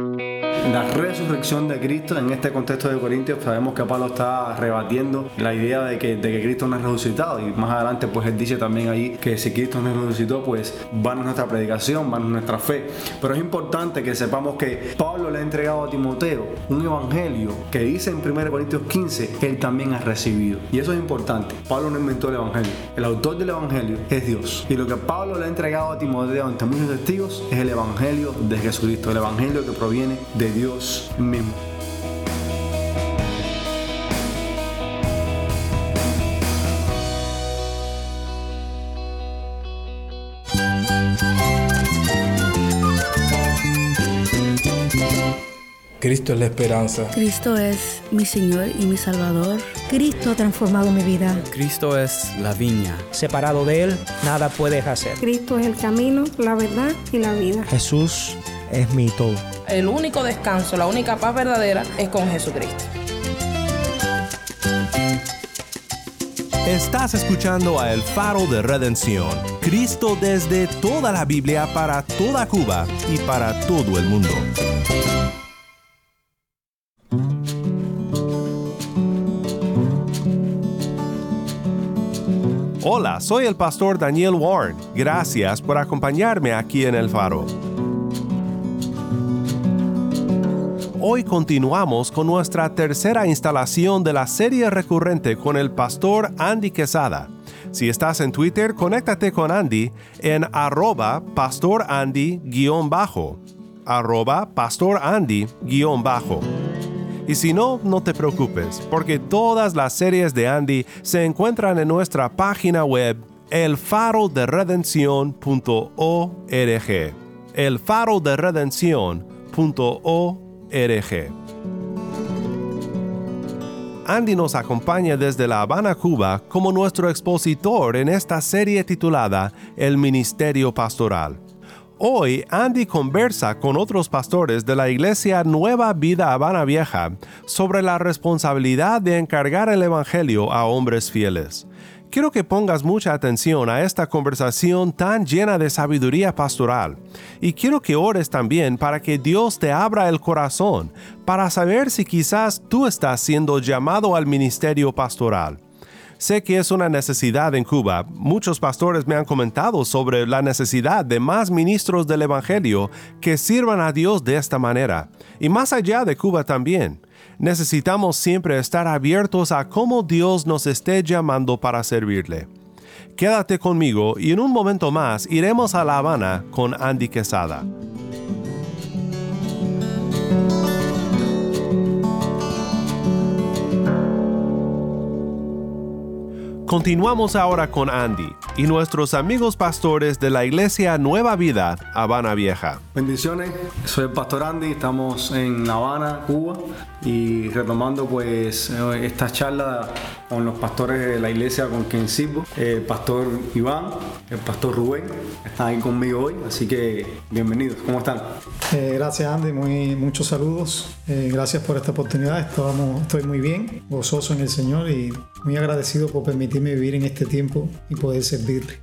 Thank you. La resurrección de Cristo en este contexto de Corintios sabemos que Pablo está rebatiendo la idea de que, de que Cristo no es resucitado. Y más adelante pues él dice también ahí que si Cristo no es resucitó pues va nuestra predicación, va nuestra fe. Pero es importante que sepamos que Pablo le ha entregado a Timoteo un evangelio que dice en 1 Corintios 15 él también ha recibido y eso es importante. Pablo no inventó el evangelio. El autor del evangelio es Dios. Y lo que Pablo le ha entregado a Timoteo ante muchos testigos es el evangelio de Jesucristo el evangelio que proviene de Dios Dios mismo. Cristo es la esperanza. Cristo es mi Señor y mi Salvador. Cristo ha transformado mi vida. Cristo es la viña. Separado de Él, nada puedes hacer. Cristo es el camino, la verdad y la vida. Jesús es mi todo el único descanso, la única paz verdadera es con Jesucristo. Estás escuchando a El Faro de Redención, Cristo desde toda la Biblia para toda Cuba y para todo el mundo. Hola, soy el pastor Daniel Warren. Gracias por acompañarme aquí en El Faro. Hoy continuamos con nuestra tercera instalación de la serie recurrente con el pastor Andy Quesada. Si estás en Twitter, conéctate con Andy en arroba pastorandy-bajo. arroba pastorandy-bajo. Y si no, no te preocupes, porque todas las series de Andy se encuentran en nuestra página web elfaroderedencion.org. Andy nos acompaña desde La Habana, Cuba, como nuestro expositor en esta serie titulada El Ministerio Pastoral. Hoy Andy conversa con otros pastores de la iglesia Nueva Vida Habana Vieja sobre la responsabilidad de encargar el Evangelio a hombres fieles. Quiero que pongas mucha atención a esta conversación tan llena de sabiduría pastoral y quiero que ores también para que Dios te abra el corazón para saber si quizás tú estás siendo llamado al ministerio pastoral. Sé que es una necesidad en Cuba. Muchos pastores me han comentado sobre la necesidad de más ministros del Evangelio que sirvan a Dios de esta manera. Y más allá de Cuba también necesitamos siempre estar abiertos a cómo Dios nos esté llamando para servirle. Quédate conmigo y en un momento más iremos a La Habana con Andy Quesada. Continuamos ahora con Andy y nuestros amigos pastores de la iglesia Nueva Vida, Habana Vieja. Bendiciones, soy el pastor Andy, estamos en La Habana, Cuba y retomando pues esta charla con los pastores de la iglesia con quien sirvo, el pastor Iván, el pastor Rubén, están ahí conmigo hoy, así que bienvenidos, ¿cómo están? Eh, gracias Andy, muy, muchos saludos, eh, gracias por esta oportunidad, estoy muy bien, gozoso en el Señor y muy agradecido por permitirme vivir en este tiempo y poder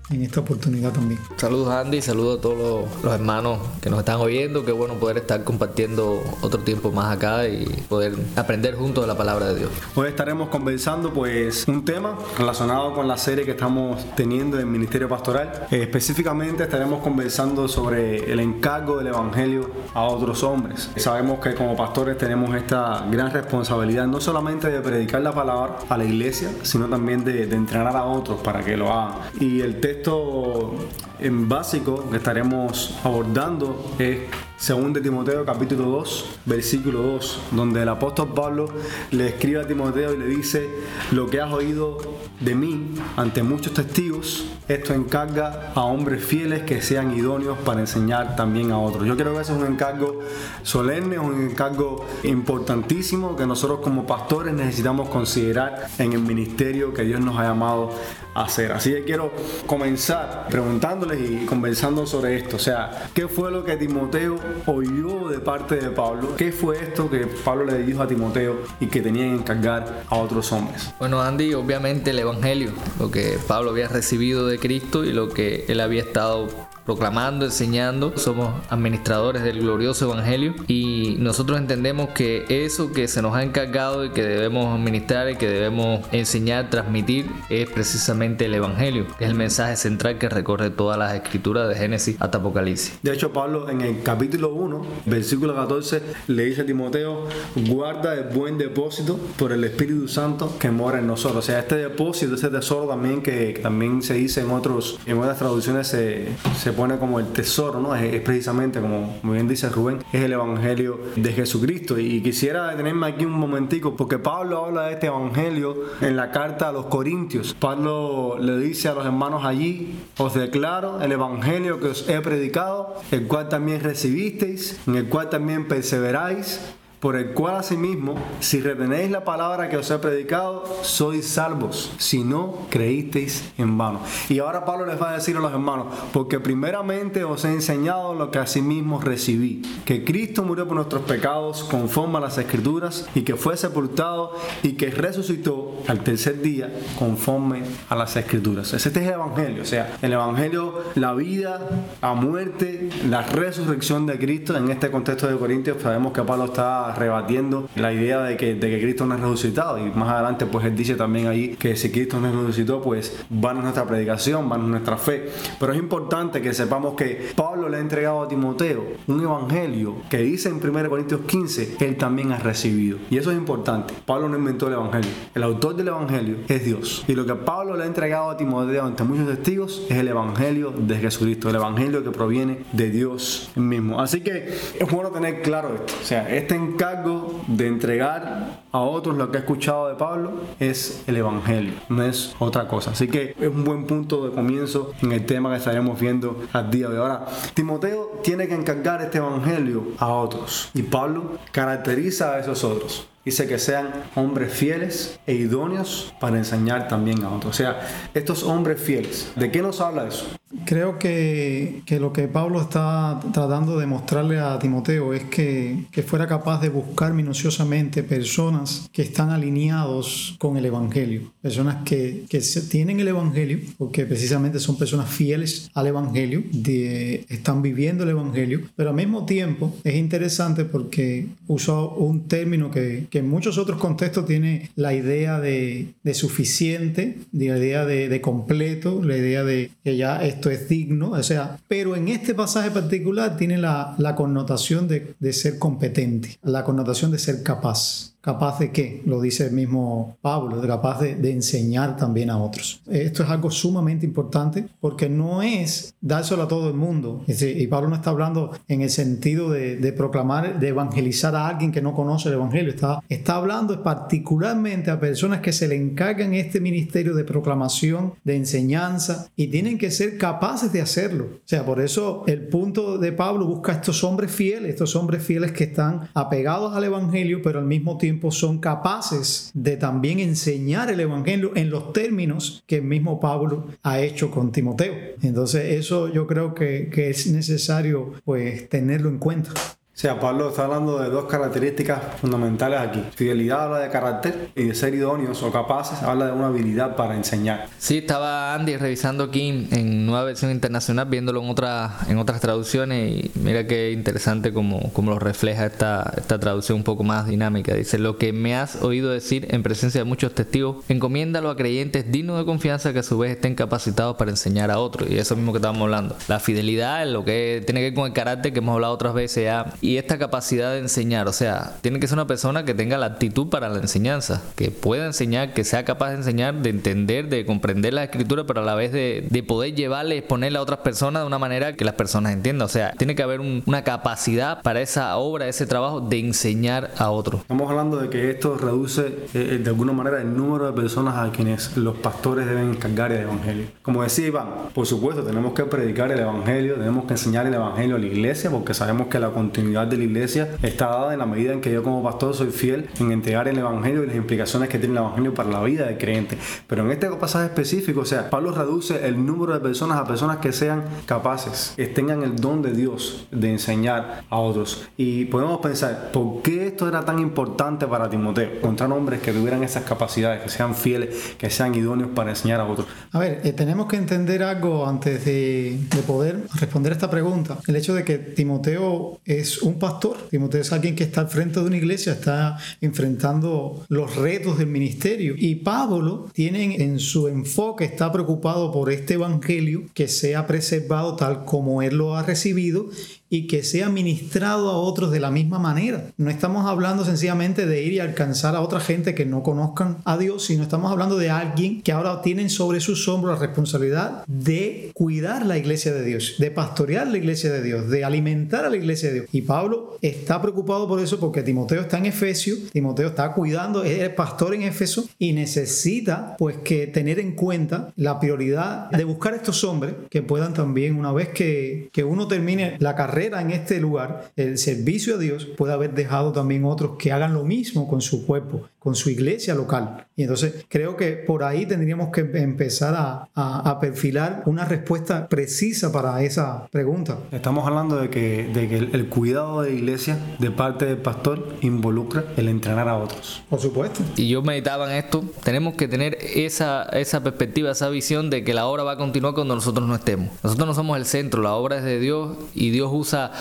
en esta oportunidad también. Saludos Andy, saludos a todos los, hermanos que nos están oyendo, qué bueno poder estar compartiendo otro tiempo más acá y poder aprender juntos de la palabra de Dios. Hoy estaremos conversando pues un tema relacionado con la serie que estamos teniendo en Ministerio Pastoral. Eh, específicamente estaremos conversando sobre el encargo del Evangelio a otros hombres. Sabemos que como pastores tenemos esta gran responsabilidad no solamente de predicar la palabra a la iglesia, sino también de, entrenar a otros para que lo hagan. Y el texto en básico que estaremos abordando es según de Timoteo capítulo 2, versículo 2, donde el apóstol Pablo le escribe a Timoteo y le dice, lo que has oído de mí ante muchos testigos, esto encarga a hombres fieles que sean idóneos para enseñar también a otros. Yo creo que ese es un encargo solemne, un encargo importantísimo que nosotros como pastores necesitamos considerar en el ministerio que Dios nos ha llamado a hacer. Así que quiero comenzar preguntándoles y conversando sobre esto. O sea, ¿qué fue lo que Timoteo oyó de parte de Pablo. ¿Qué fue esto que Pablo le dijo a Timoteo y que tenía que encargar a otros hombres? Bueno, Andy, obviamente el Evangelio, lo que Pablo había recibido de Cristo y lo que él había estado proclamando, enseñando, somos administradores del glorioso Evangelio y nosotros entendemos que eso que se nos ha encargado y que debemos administrar y que debemos enseñar, transmitir, es precisamente el Evangelio, que es el mensaje central que recorre todas las escrituras de Génesis hasta Apocalipsis. De hecho, Pablo en el capítulo 1, versículo 14, le dice a Timoteo, guarda el buen depósito por el Espíritu Santo que mora en nosotros. O sea, este depósito, ese tesoro también que también se dice en otros, en otras traducciones se, se pone como el tesoro, ¿no? Es, precisamente, como muy bien dice Rubén, es el Evangelio de Jesucristo. Y, quisiera detenerme aquí un momentico, porque Pablo habla de este Evangelio en la carta a los Corintios. Pablo le dice a los hermanos allí, os declaro el Evangelio que os he predicado, el cual también recibisteis, en el cual también perseveráis por el cual asimismo, si retenéis la palabra que os he predicado, sois salvos, si no creísteis en vano. Y ahora Pablo les va a decir a los hermanos, porque primeramente os he enseñado lo que asimismo recibí, que Cristo murió por nuestros pecados conforme a las escrituras, y que fue sepultado y que resucitó al tercer día conforme a las escrituras. Este es el Evangelio, o sea, el Evangelio, la vida, la muerte, la resurrección de Cristo. En este contexto de Corintios sabemos que Pablo está rebatiendo la idea de que, de que Cristo no es resucitado. Y más adelante, pues él dice también ahí que si Cristo no es resucitado, pues van a nuestra predicación, van a nuestra fe. Pero es importante que sepamos que Pablo le ha entregado a Timoteo un evangelio que dice en 1 Corintios 15, él también ha recibido. Y eso es importante. Pablo no inventó el evangelio. El autor del evangelio es Dios. Y lo que Pablo le ha entregado a Timoteo ante muchos testigos es el evangelio de Jesucristo, el evangelio que proviene de Dios mismo. Así que es bueno tener claro esto. O sea, este cargo de entregar a otros lo que he escuchado de Pablo es el Evangelio, no es otra cosa. Así que es un buen punto de comienzo en el tema que estaremos viendo al día de ahora. Timoteo tiene que encargar este Evangelio a otros y Pablo caracteriza a esos otros dice que sean hombres fieles e idóneos para enseñar también a otros. O sea, estos hombres fieles, ¿de qué nos habla eso? Creo que, que, lo que Pablo está tratando de mostrarle a Timoteo es que, que, fuera capaz de buscar minuciosamente personas que están alineados con el Evangelio, personas que, que tienen el Evangelio, porque precisamente son personas fieles al Evangelio, de, están viviendo el Evangelio, pero al mismo tiempo es interesante porque usó un término que, en muchos otros contextos tiene la idea de, de suficiente, la idea de, de completo, la idea de que ya es esto es digno, o sea, pero en este pasaje particular tiene la, la connotación de, de ser competente, la connotación de ser capaz. ¿Capaz de qué? Lo dice el mismo Pablo, capaz de, enseñar también a otros. Esto es algo sumamente importante porque no es dárselo a todo el mundo. Y Pablo no está hablando en el sentido de, de proclamar, de evangelizar a alguien que no conoce el Evangelio. Está, está hablando particularmente a personas que se le encargan este ministerio de proclamación, de enseñanza y tienen que ser capaces de hacerlo. O sea, por eso el punto de Pablo busca a estos hombres fieles, estos hombres fieles que están apegados al Evangelio, pero al mismo tiempo son capaces de también enseñar el Evangelio en los términos que el mismo Pablo ha hecho con Timoteo. Entonces eso yo creo que, que es necesario pues tenerlo en cuenta. Sea, Pablo está hablando de dos características fundamentales aquí. Fidelidad habla de carácter y de ser idóneos o capaces habla de una habilidad para enseñar. Sí, estaba Andy revisando aquí en nueva versión internacional, viéndolo en, otra, en otras traducciones y mira qué interesante como, como lo refleja esta, esta traducción un poco más dinámica. Dice, lo que me has oído decir en presencia de muchos testigos, encomiéndalo a creyentes dignos de confianza que a su vez estén capacitados para enseñar a otros. Y eso mismo que estábamos hablando. La fidelidad, lo que tiene que ver con el carácter que hemos hablado otras veces ya y esta capacidad de enseñar. O sea, tiene que ser una persona que tenga la actitud para la enseñanza, que pueda enseñar, que sea capaz de enseñar, de entender, de comprender la escritura, pero a la vez de, de poder llevarle, exponerle a otras personas de una manera que las personas entiendan. O sea, tiene que haber una capacidad para esa obra, ese trabajo de enseñar a otros. Estamos hablando de que esto reduce eh, eh, de alguna manera el número de personas a quienes los pastores deben encargar el evangelio. Como decía Iván, por supuesto, tenemos que predicar el evangelio, tenemos que enseñar el evangelio a la iglesia porque sabemos que la continuidad continuidad de la iglesia está dada en la medida en que yo como pastor soy fiel en entregar el Evangelio y las implicaciones que tiene el Evangelio para la vida del creyente. Pero en este pasaje específico, o sea, Pablo reduce el número de personas a personas que sean capaces, que tengan el don de Dios de enseñar a otros. Y podemos pensar, ¿por qué esto era tan importante para Timoteo? Encontrar hombres que tuvieran esas capacidades, que sean fieles, que sean idóneos para enseñar a otros. A ver, eh, tenemos que entender algo antes de, de poder responder esta pregunta. El hecho de que Timoteo es un pastor, Timoteo es alguien que está al frente de una iglesia, está enfrentando los retos del ministerio. Y Pablo tiene en su enfoque, está preocupado por este evangelio que sea preservado tal como él lo ha recibido y que sea ministrado a otros de la misma manera. No estamos hablando sencillamente de ir y alcanzar a otra gente que no conozcan a Dios, sino estamos hablando de alguien que ahora tienen sobre sus hombros la responsabilidad de cuidar la iglesia de Dios, de pastorear la iglesia de Dios, de alimentar a la iglesia de Dios. Y Pablo está preocupado por eso porque Timoteo está en Efesio, Timoteo está cuidando, es el pastor en Éfeso y necesita pues que tener en cuenta la prioridad de buscar a estos hombres que puedan también una vez que, que uno termine la carrera en este lugar, el servicio a Dios, puede haber dejado también otros que hagan lo mismo con su cuerpo, con su iglesia local. Y entonces creo que por ahí tendríamos que empezar a, a, perfilar una respuesta precisa para esa pregunta. Estamos hablando de que, de que el, cuidado de iglesia de parte del pastor involucra el entrenar a otros. Por supuesto. Y yo meditaba en esto, tenemos que tener esa, esa perspectiva, esa visión de que la obra va a continuar cuando nosotros no estemos. Nosotros no somos el centro, la obra es de Dios y Dios usa usa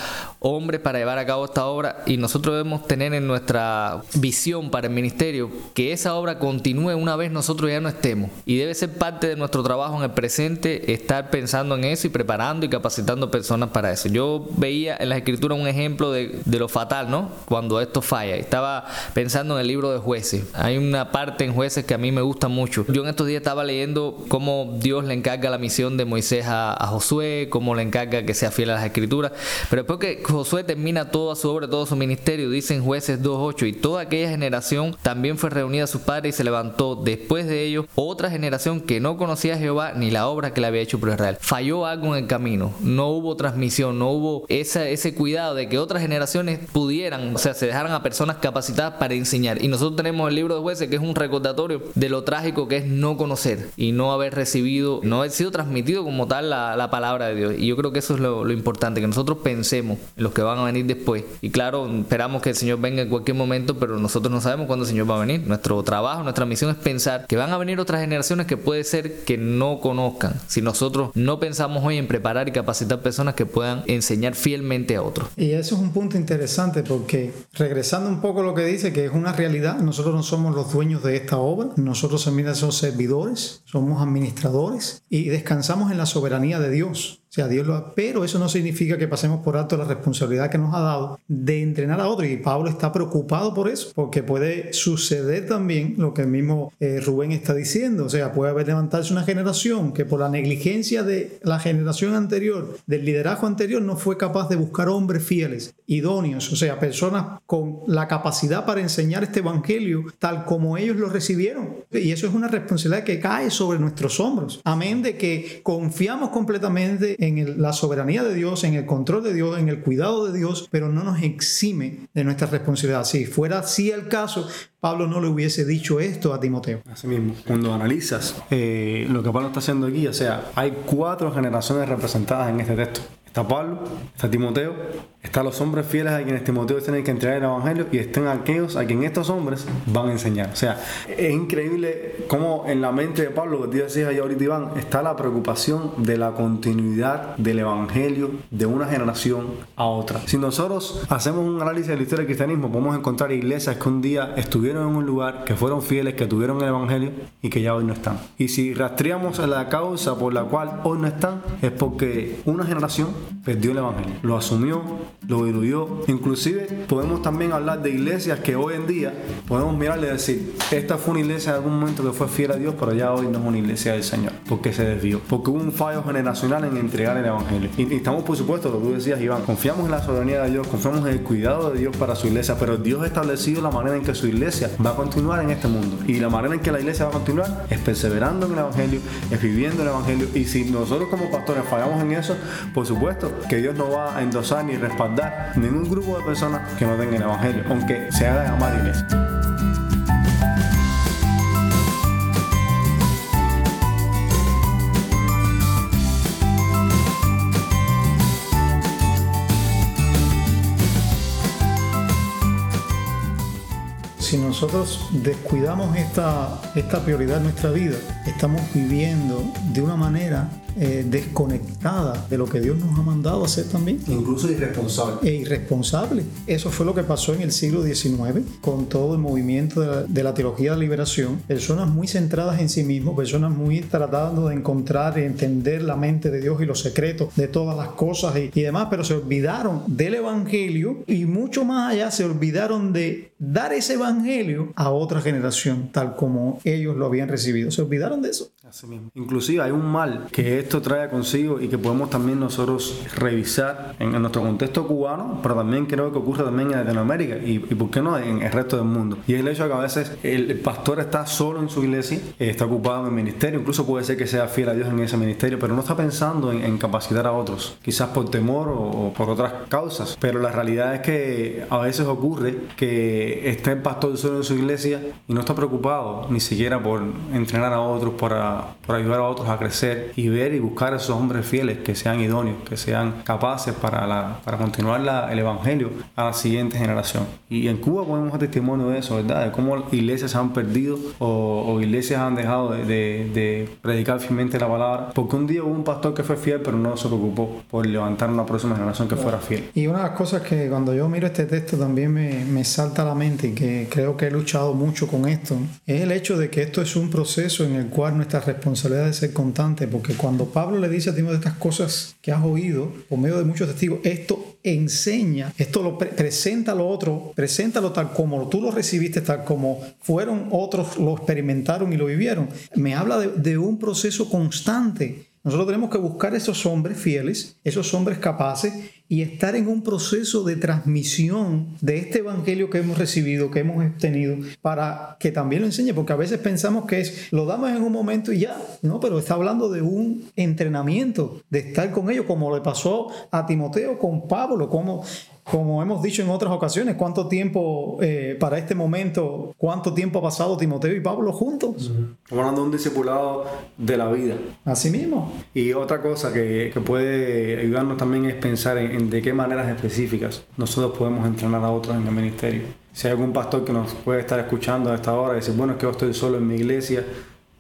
hombres para llevar a cabo esta obra y nosotros debemos tener en nuestra visión para el ministerio que esa obra continúe una vez nosotros ya no estemos y debe ser parte de nuestro trabajo en el presente estar pensando en eso y preparando y capacitando personas para eso. Yo veía en la escritura un ejemplo de, de lo fatal, ¿no? Cuando esto falla. Estaba pensando en el libro de jueces. Hay una parte en jueces que a mí me gusta mucho. Yo en estos días estaba leyendo cómo Dios le encarga la misión de Moisés a, a Josué, cómo le encarga que sea fiel a las escrituras. Pero después que Josué termina toda su obra, todo su ministerio, dicen jueces 2.8, y toda aquella generación también fue reunida a sus padres y se levantó después de ellos otra generación que no conocía a Jehová ni la obra que le había hecho por Israel. Falló algo en el camino, no hubo transmisión, no hubo esa, ese cuidado de que otras generaciones pudieran, o sea, se dejaran a personas capacitadas para enseñar. Y nosotros tenemos el libro de jueces que es un recordatorio de lo trágico que es no conocer y no haber recibido, no haber sido transmitido como tal la, la palabra de Dios. Y yo creo que eso es lo, lo importante, que nosotros pensemos en los que van a venir después. Y claro, esperamos que el Señor venga en cualquier momento, pero nosotros no sabemos cuándo el Señor va a venir. Nuestro trabajo, nuestra misión es pensar que van a venir otras generaciones que puede ser que no conozcan. Si nosotros no pensamos hoy en preparar y capacitar personas que puedan enseñar fielmente a otros. Y eso es un punto interesante porque regresando un poco a lo que dice, que es una realidad, nosotros no somos los dueños de esta obra, nosotros también somos servidores, somos administradores y descansamos en la soberanía de Dios sea, Dios lo pero eso no significa que pasemos por alto la responsabilidad que nos ha dado de entrenar a otros. Y Pablo está preocupado por eso, porque puede suceder también lo que el mismo eh, Rubén está diciendo. O sea, puede haber levantarse una generación que por la negligencia de la generación anterior, del liderazgo anterior, no fue capaz de buscar hombres fieles, idóneos, o sea, personas con la capacidad para enseñar este evangelio tal como ellos lo recibieron. Y eso es una responsabilidad que cae sobre nuestros hombros. Amén de que confiamos completamente en la soberanía de Dios, en el control de Dios, en el cuidado de Dios, pero no nos exime de nuestra responsabilidad. Si fuera así el caso, Pablo no le hubiese dicho esto a Timoteo. Así mismo, cuando analizas eh, lo que Pablo está haciendo aquí, o sea, hay cuatro generaciones representadas en este texto. Está Pablo, está Timoteo, están los hombres fieles a quienes Timoteo tiene que entregar el Evangelio y están aquellos a quien estos hombres van a enseñar. O sea, es increíble cómo en la mente de Pablo, que tú decías ahí ahorita Iván, está la preocupación de la continuidad del Evangelio de una generación a otra. Si nosotros hacemos un análisis de la historia del cristianismo, podemos encontrar iglesias que un día estuvieron en un lugar, que fueron fieles, que tuvieron el Evangelio y que ya hoy no están. Y si rastreamos la causa por la cual hoy no están, es porque una generación perdió el Evangelio. Lo asumió, lo diluyó. Inclusive podemos también hablar de iglesias que hoy en día podemos mirarle y decir, esta fue una iglesia en algún momento que fue fiel a Dios, pero ya hoy no es una iglesia del Señor, porque se desvió, porque hubo un fallo generacional en entregar el Evangelio. Y, estamos, por supuesto, lo que tú decías, Iván, confiamos en la soberanía de Dios, confiamos en el cuidado de Dios para su iglesia, pero Dios ha establecido la manera en que su iglesia va a continuar en este mundo. Y la manera en que la iglesia va a continuar es perseverando en el Evangelio, es viviendo el Evangelio. Y si nosotros como pastores fallamos en eso, por supuesto que Dios no va a endosar ni respaldar ningún grupo de personas que no tengan el Evangelio, aunque se haga llamar iglesia. Nosotros descuidamos esta, esta prioridad en nuestra vida, estamos viviendo de una manera eh, desconectada de lo que Dios nos ha mandado hacer también. Incluso irresponsable. E irresponsable. Eso fue lo que pasó en el siglo XIX con todo el movimiento de la, teología de la liberación. Personas muy centradas en sí mismos, personas muy tratando de encontrar y entender la mente de Dios y los secretos de todas las cosas y, y demás, pero se olvidaron del Evangelio y mucho más allá se olvidaron de dar ese Evangelio a otra generación, tal como ellos lo habían recibido. Se olvidaron de eso. Así mismo. Inclusive hay un mal que esto trae consigo y que podemos también nosotros revisar en, nuestro contexto cubano, pero también creo que ocurre también en Latinoamérica y, y por qué no en el resto del mundo. Y es el hecho de que a veces el, pastor está solo en su iglesia, está ocupado en el ministerio, incluso puede ser que sea fiel a Dios en ese ministerio, pero no está pensando en, capacitar a otros, quizás por temor o, por otras causas. Pero la realidad es que a veces ocurre que está el pastor solo en su iglesia y no está preocupado ni siquiera por entrenar a otros para para, ayudar a otros a crecer y ver y buscar a esos hombres fieles que sean idóneos, que sean capaces para, la, para continuar la, el Evangelio a la siguiente generación. Y en Cuba podemos dar testimonio de eso, ¿verdad? De cómo iglesias se han perdido o, iglesias han dejado de, de, predicar fielmente la palabra, porque un día hubo un pastor que fue fiel, pero no se preocupó por levantar una próxima generación que fuera fiel. Y una de las cosas que cuando yo miro este texto también me, me salta a la mente y que creo que he luchado mucho con esto, es el hecho de que esto es un proceso en el cual nuestra responsabilidad de ser constante, porque cuando Pablo le dice a Timoteo estas cosas que has oído por medio de muchos testigos, esto enseña, esto lo presenta a lo otro, preséntalo tal como tú lo recibiste, tal como fueron otros, lo experimentaron y lo vivieron. Me habla de, de un proceso constante. Nosotros tenemos que buscar esos hombres fieles, esos hombres capaces y estar en un proceso de transmisión de este evangelio que hemos recibido, que hemos obtenido, para que también lo enseñe, porque a veces pensamos que es, lo damos en un momento y ya, no, pero está hablando de un entrenamiento, de estar con ellos, como le pasó a Timoteo con Pablo, como como hemos dicho en otras ocasiones, ¿cuánto tiempo eh, para este momento, cuánto tiempo ha pasado Timoteo y Pablo juntos? Estamos hablando de un discipulado de la vida. Así mismo. Y otra cosa que, que puede ayudarnos también es pensar en, de qué maneras específicas nosotros podemos entrenar a otros en el ministerio. Si hay algún pastor que nos puede estar escuchando a esta hora y decir, bueno, es que yo estoy solo en mi iglesia,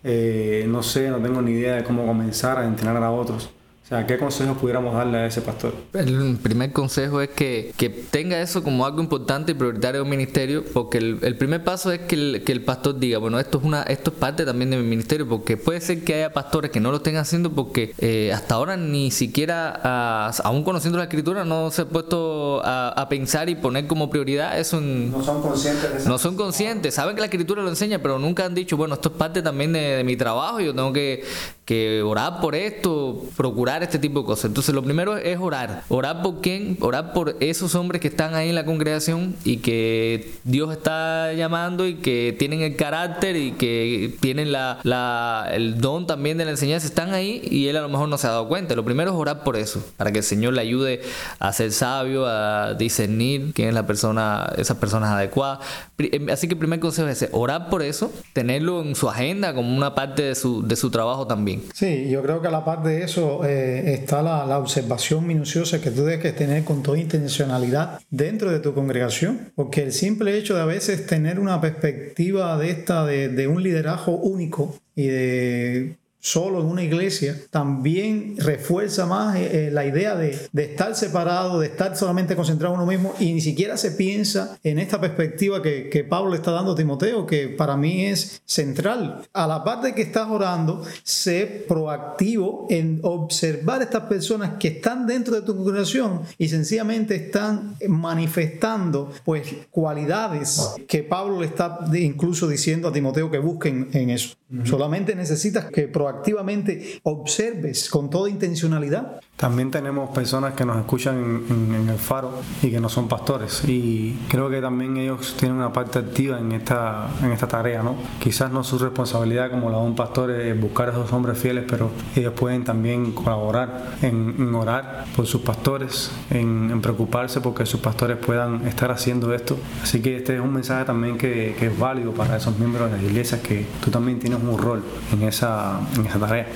eh, no sé, no tengo ni idea de cómo comenzar a entrenar a otros o sea, ¿qué consejos pudiéramos darle a ese pastor? El primer consejo es que, que tenga eso como algo importante y prioritario un ministerio, porque el, el primer paso es que el, que el, pastor diga, bueno, esto es una esto es parte también de mi ministerio, porque puede ser que haya pastores que no lo estén haciendo porque eh, hasta ahora ni siquiera, ah, aún conociendo la escritura, no se ha puesto a, a pensar y poner como prioridad eso. no son conscientes de eso. No son conscientes, saben que la escritura lo enseña, pero nunca han dicho, bueno, esto es parte también de, de mi trabajo, yo tengo que, que orar por esto, procurar este tipo de cosas. Entonces lo primero es orar. Orar por quién? Orar por esos hombres que están ahí en la congregación y que Dios está llamando y que tienen el carácter y que tienen la, la, el don también de la enseñanza. Están ahí y él a lo mejor no se ha dado cuenta. Lo primero es orar por eso, para que el Señor le ayude a ser sabio, a discernir quién es la persona, esas personas adecuadas. Em, así que el primer consejo es ese, orar por eso, tenerlo en su agenda como una parte de su, de su trabajo también. Sí, yo creo que a la parte de eso... Eh, está la, observación minuciosa que tú debes que tener con toda intencionalidad dentro de tu congregación, porque el simple hecho de a veces tener una perspectiva de esta, de un liderazgo único y de solo en una iglesia, también refuerza más eh, eh, la idea de, estar separado, de estar solamente concentrado en uno mismo y ni siquiera se piensa en esta perspectiva que, que Pablo está dando a Timoteo, que para mí es central. A la parte que estás orando, sé proactivo en observar estas personas que están dentro de tu congregación y sencillamente están manifestando pues cualidades que Pablo le está incluso diciendo a Timoteo que busquen en eso. Solamente necesitas que proactivamente observes con toda intencionalidad. También tenemos personas que nos escuchan en, el faro y que no son pastores. Y creo que también ellos tienen una parte activa en esta, en esta tarea, ¿no? Quizás no su responsabilidad como la de un pastor es buscar a esos hombres fieles, pero ellos pueden también colaborar en, orar por sus pastores, en, preocuparse porque sus pastores puedan estar haciendo esto. Así que este es un mensaje también que, es válido para esos miembros de las iglesias que tú también tienes un rol en esa, en esa tarea.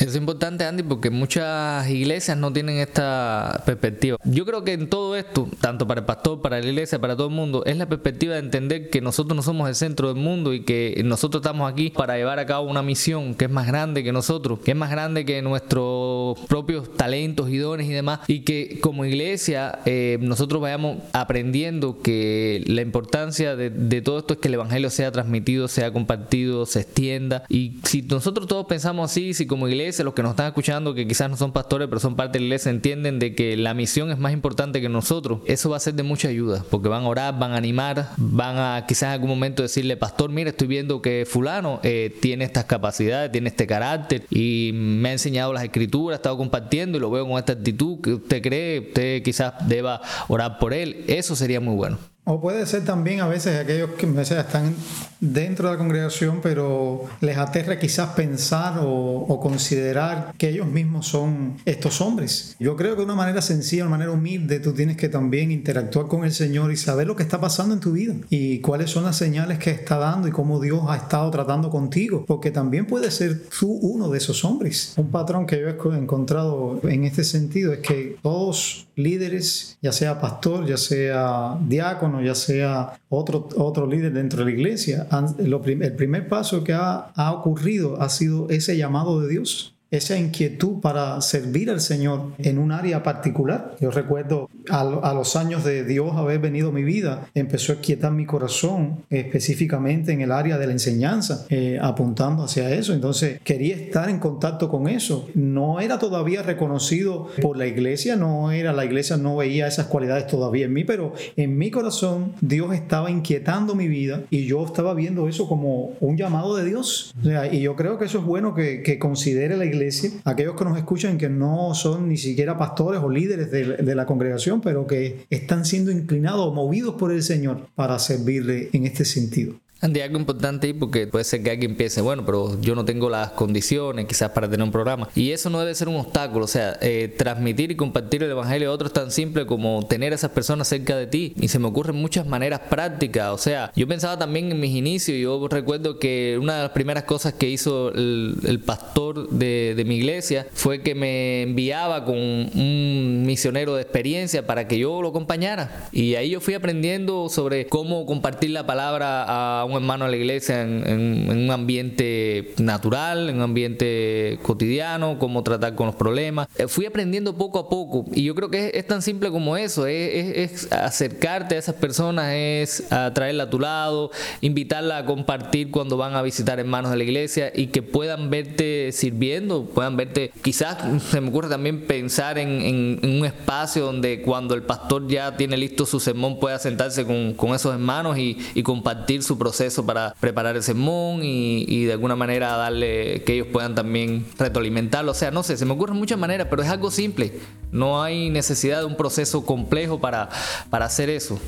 Es importante, Andy, porque muchas iglesias no tienen esta perspectiva. Yo creo que en todo esto, tanto para el pastor, para la iglesia, para todo el mundo, es la perspectiva de entender que nosotros no somos el centro del mundo y que nosotros estamos aquí para llevar a cabo una misión que es más grande que nosotros, que es más grande que nuestros propios talentos y dones y demás, y que como iglesia eh, nosotros vayamos aprendiendo que la importancia de, de todo esto es que el Evangelio sea transmitido, sea compartido, se extienda. Y si nosotros todos pensamos así, si como iglesia los que nos están escuchando, que quizás no son pastores, pero son parte de la iglesia, entienden de que la misión es más importante que nosotros, eso va a ser de mucha ayuda, porque van a orar, van a animar, van a quizás en algún momento decirle, pastor, mire, estoy viendo que fulano eh, tiene estas capacidades, tiene este carácter y me ha enseñado las escrituras, ha estado compartiendo y lo veo con esta actitud que usted cree, usted quizás deba orar por él, eso sería muy bueno. O puede ser también a veces aquellos que a veces están dentro de la congregación, pero les aterra quizás pensar o, considerar que ellos mismos son estos hombres. Yo creo que de una manera sencilla, de una manera humilde, tú tienes que también interactuar con el Señor y saber lo que está pasando en tu vida y cuáles son las señales que está dando y cómo Dios ha estado tratando contigo, porque también puede ser tú uno de esos hombres. Un patrón que yo he encontrado en este sentido es que todos líderes, ya sea pastor, ya sea diácono, ya sea otro, otro líder dentro de la iglesia, el primer paso que ha, ha ocurrido ha sido ese llamado de Dios esa inquietud para servir al Señor en un área particular. Yo recuerdo a, los años de Dios haber venido a mi vida, empezó a quietar mi corazón específicamente en el área de la enseñanza, eh, apuntando hacia eso. Entonces quería estar en contacto con eso. No era todavía reconocido por la iglesia, no era la iglesia, no veía esas cualidades todavía en mí, pero en mi corazón Dios estaba inquietando mi vida y yo estaba viendo eso como un llamado de Dios. y yo creo que eso es bueno que, que considere la iglesia aquellos que nos escuchan que no son ni siquiera pastores o líderes de, la congregación, pero que están siendo inclinados, movidos por el Señor para servirle en este sentido. Andy, algo importante ahí porque puede ser que alguien piense, bueno, pero yo no tengo las condiciones quizás para tener un programa. Y eso no debe ser un obstáculo. O sea, eh, transmitir y compartir el Evangelio a otros es tan simple como tener a esas personas cerca de ti. Y se me ocurren muchas maneras prácticas. O sea, yo pensaba también en mis inicios. Yo recuerdo que una de las primeras cosas que hizo el, pastor de, de mi iglesia fue que me enviaba con un misionero de experiencia para que yo lo acompañara. Y ahí yo fui aprendiendo sobre cómo compartir la palabra a un hermano de la iglesia en, un ambiente natural, en un ambiente cotidiano, cómo tratar con los problemas. Eh, fui aprendiendo poco a poco y yo creo que es, tan simple como eso, es, acercarte a esas personas, es atraerla a tu lado, invitarla a compartir cuando van a visitar hermanos de la iglesia y que puedan verte sirviendo, puedan verte, quizás se me ocurre también pensar en, un espacio donde cuando el pastor ya tiene listo su sermón pueda sentarse con, esos hermanos y compartir su proceso para preparar el sermón y, de alguna manera darle que ellos puedan también retroalimentarlo. O sea, no sé, se me ocurren muchas maneras, pero es algo simple. No hay necesidad de un proceso complejo para, para hacer eso.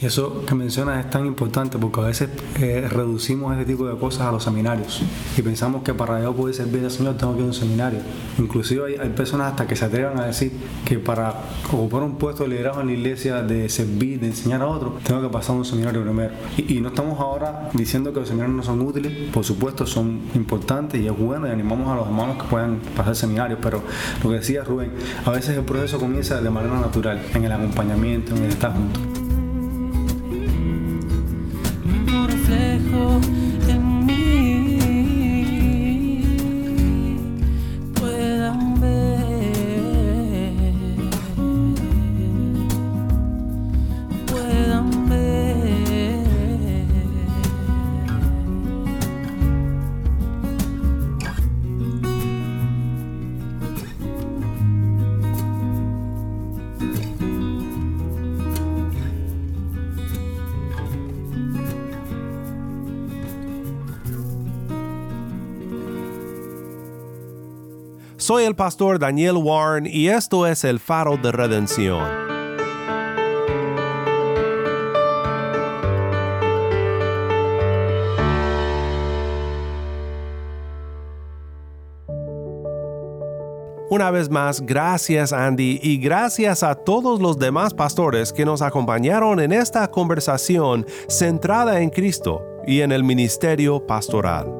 Eso que mencionas es tan importante porque a veces eh, reducimos ese tipo de cosas a los seminarios y pensamos que para yo poder servir al Señor tengo que ir a un seminario. Inclusive hay, personas hasta que se atrevan a decir que para ocupar un puesto de liderazgo en la iglesia, de servir, de enseñar a otros, tengo que pasar un seminario primero. Y, no estamos ahora diciendo que los seminarios no son útiles, por supuesto son importantes y es bueno y animamos a los hermanos que puedan pasar seminarios, pero lo que decía Rubén, a veces el proceso comienza de manera natural, en el acompañamiento, en el estar juntos. Soy el pastor Daniel Warren y esto es el faro de redención. Una vez más, gracias Andy y gracias a todos los demás pastores que nos acompañaron en esta conversación centrada en Cristo y en el ministerio pastoral.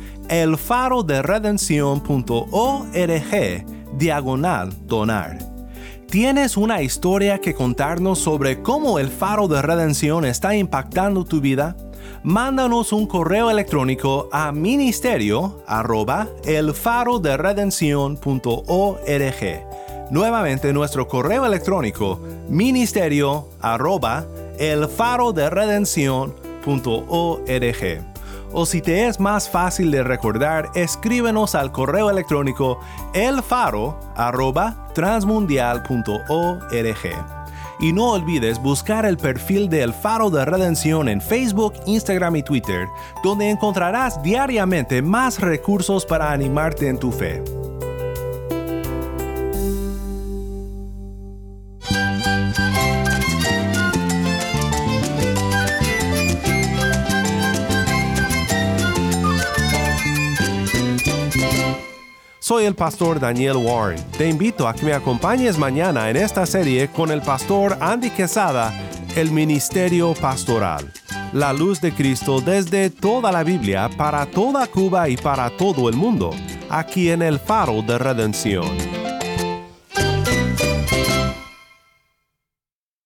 elfaroderedención.org diagonal donar. ¿Tienes una historia que contarnos sobre cómo el faro de redención está impactando tu vida? Mándanos un correo electrónico a ministerio arroba Nuevamente nuestro correo electrónico ministerio arroba o si te es más fácil de recordar, escríbenos al correo electrónico elfaro@transmundial.org. Y no olvides buscar el perfil de El Faro de Redención en Facebook, Instagram y Twitter, donde encontrarás diariamente más recursos para animarte en tu fe. Soy el pastor Daniel Warren. Te invito a que me acompañes mañana en esta serie con el pastor Andy Quesada, el Ministerio Pastoral. La luz de Cristo desde toda la Biblia para toda Cuba y para todo el mundo, aquí en el Faro de Redención.